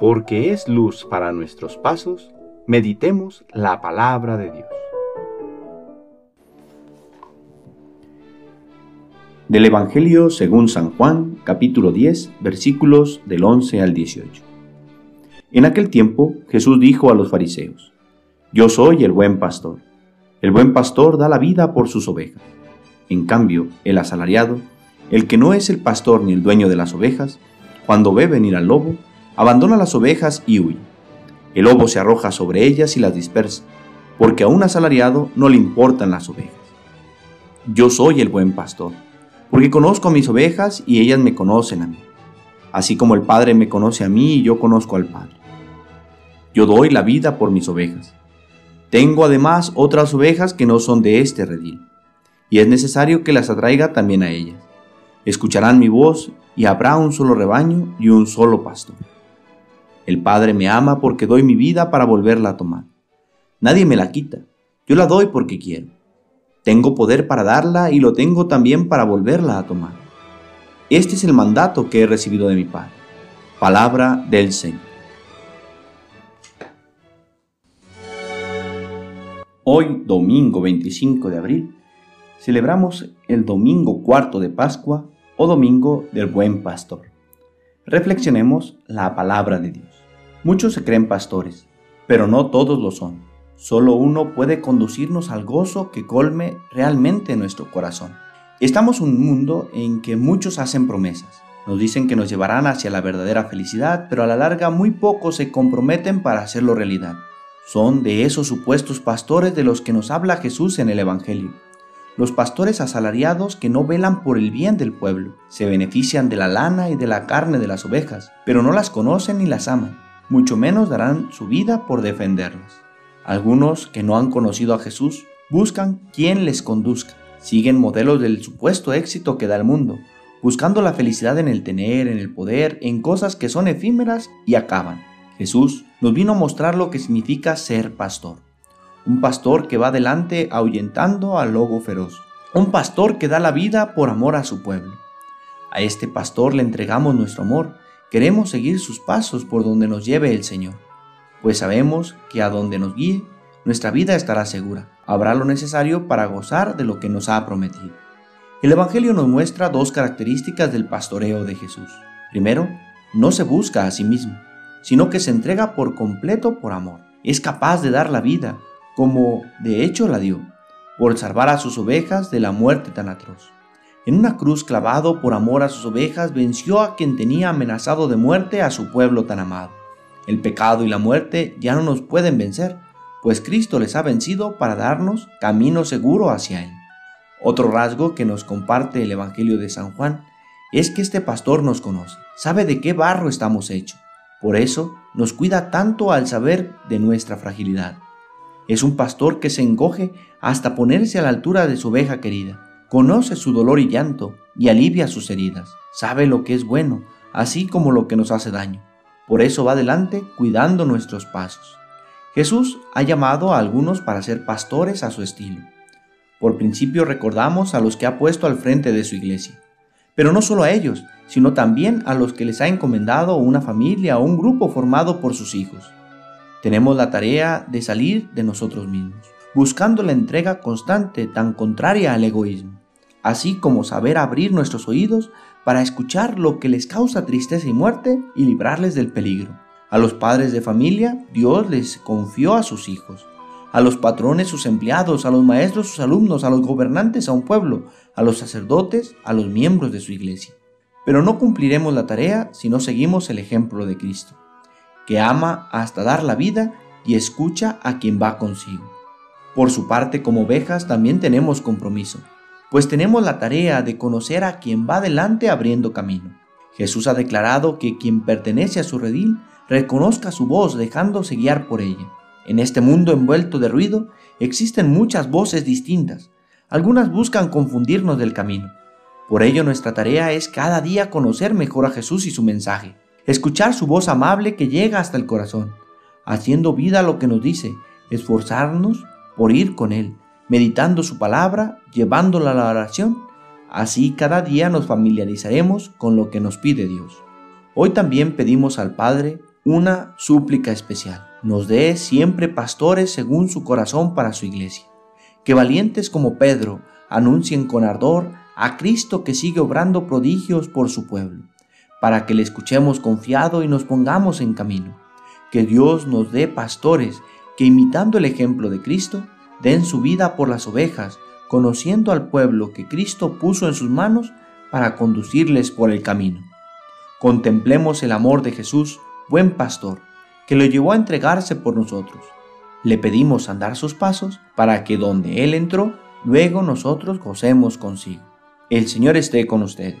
porque es luz para nuestros pasos, meditemos la palabra de Dios. Del Evangelio según San Juan, capítulo 10, versículos del 11 al 18. En aquel tiempo Jesús dijo a los fariseos, Yo soy el buen pastor. El buen pastor da la vida por sus ovejas. En cambio, el asalariado, el que no es el pastor ni el dueño de las ovejas, cuando ve venir al lobo, abandona las ovejas y huye. El lobo se arroja sobre ellas y las dispersa, porque a un asalariado no le importan las ovejas. Yo soy el buen pastor, porque conozco a mis ovejas y ellas me conocen a mí, así como el Padre me conoce a mí y yo conozco al Padre. Yo doy la vida por mis ovejas. Tengo además otras ovejas que no son de este redil, y es necesario que las atraiga también a ellas. Escucharán mi voz y habrá un solo rebaño y un solo pastor. El Padre me ama porque doy mi vida para volverla a tomar. Nadie me la quita, yo la doy porque quiero. Tengo poder para darla y lo tengo también para volverla a tomar. Este es el mandato que he recibido de mi Padre. Palabra del Señor. Hoy, domingo 25 de abril, celebramos el domingo cuarto de Pascua o domingo del buen pastor. Reflexionemos la palabra de Dios. Muchos se creen pastores, pero no todos lo son. Solo uno puede conducirnos al gozo que colme realmente nuestro corazón. Estamos en un mundo en que muchos hacen promesas. Nos dicen que nos llevarán hacia la verdadera felicidad, pero a la larga muy pocos se comprometen para hacerlo realidad. Son de esos supuestos pastores de los que nos habla Jesús en el Evangelio. Los pastores asalariados que no velan por el bien del pueblo, se benefician de la lana y de la carne de las ovejas, pero no las conocen ni las aman, mucho menos darán su vida por defenderlas. Algunos que no han conocido a Jesús buscan quien les conduzca, siguen modelos del supuesto éxito que da el mundo, buscando la felicidad en el tener, en el poder, en cosas que son efímeras y acaban. Jesús nos vino a mostrar lo que significa ser pastor. Un pastor que va adelante ahuyentando al lobo feroz. Un pastor que da la vida por amor a su pueblo. A este pastor le entregamos nuestro amor. Queremos seguir sus pasos por donde nos lleve el Señor, pues sabemos que a donde nos guíe, nuestra vida estará segura. Habrá lo necesario para gozar de lo que nos ha prometido. El Evangelio nos muestra dos características del pastoreo de Jesús. Primero, no se busca a sí mismo sino que se entrega por completo por amor. Es capaz de dar la vida, como de hecho la dio, por salvar a sus ovejas de la muerte tan atroz. En una cruz clavado por amor a sus ovejas venció a quien tenía amenazado de muerte a su pueblo tan amado. El pecado y la muerte ya no nos pueden vencer, pues Cristo les ha vencido para darnos camino seguro hacia Él. Otro rasgo que nos comparte el Evangelio de San Juan es que este pastor nos conoce, sabe de qué barro estamos hechos por eso nos cuida tanto al saber de nuestra fragilidad. Es un pastor que se encoge hasta ponerse a la altura de su oveja querida. Conoce su dolor y llanto y alivia sus heridas. Sabe lo que es bueno, así como lo que nos hace daño. Por eso va adelante cuidando nuestros pasos. Jesús ha llamado a algunos para ser pastores a su estilo. Por principio recordamos a los que ha puesto al frente de su iglesia. Pero no solo a ellos, sino también a los que les ha encomendado una familia o un grupo formado por sus hijos. Tenemos la tarea de salir de nosotros mismos, buscando la entrega constante tan contraria al egoísmo, así como saber abrir nuestros oídos para escuchar lo que les causa tristeza y muerte y librarles del peligro. A los padres de familia, Dios les confió a sus hijos, a los patrones sus empleados, a los maestros sus alumnos, a los gobernantes a un pueblo, a los sacerdotes, a los miembros de su iglesia. Pero no cumpliremos la tarea si no seguimos el ejemplo de Cristo, que ama hasta dar la vida y escucha a quien va consigo. Por su parte, como ovejas, también tenemos compromiso, pues tenemos la tarea de conocer a quien va delante abriendo camino. Jesús ha declarado que quien pertenece a su redil reconozca su voz dejándose guiar por ella. En este mundo envuelto de ruido existen muchas voces distintas. Algunas buscan confundirnos del camino, por ello nuestra tarea es cada día conocer mejor a Jesús y su mensaje, escuchar su voz amable que llega hasta el corazón, haciendo vida lo que nos dice, esforzarnos por ir con Él, meditando su palabra, llevándola a la oración. Así cada día nos familiarizaremos con lo que nos pide Dios. Hoy también pedimos al Padre una súplica especial. Nos dé siempre pastores según su corazón para su iglesia. Que valientes como Pedro anuncien con ardor a Cristo que sigue obrando prodigios por su pueblo, para que le escuchemos confiado y nos pongamos en camino. Que Dios nos dé pastores que imitando el ejemplo de Cristo, den su vida por las ovejas, conociendo al pueblo que Cristo puso en sus manos para conducirles por el camino. Contemplemos el amor de Jesús, buen pastor, que lo llevó a entregarse por nosotros. Le pedimos andar sus pasos para que donde Él entró, luego nosotros gocemos consigo. El Señor esté con ustedes.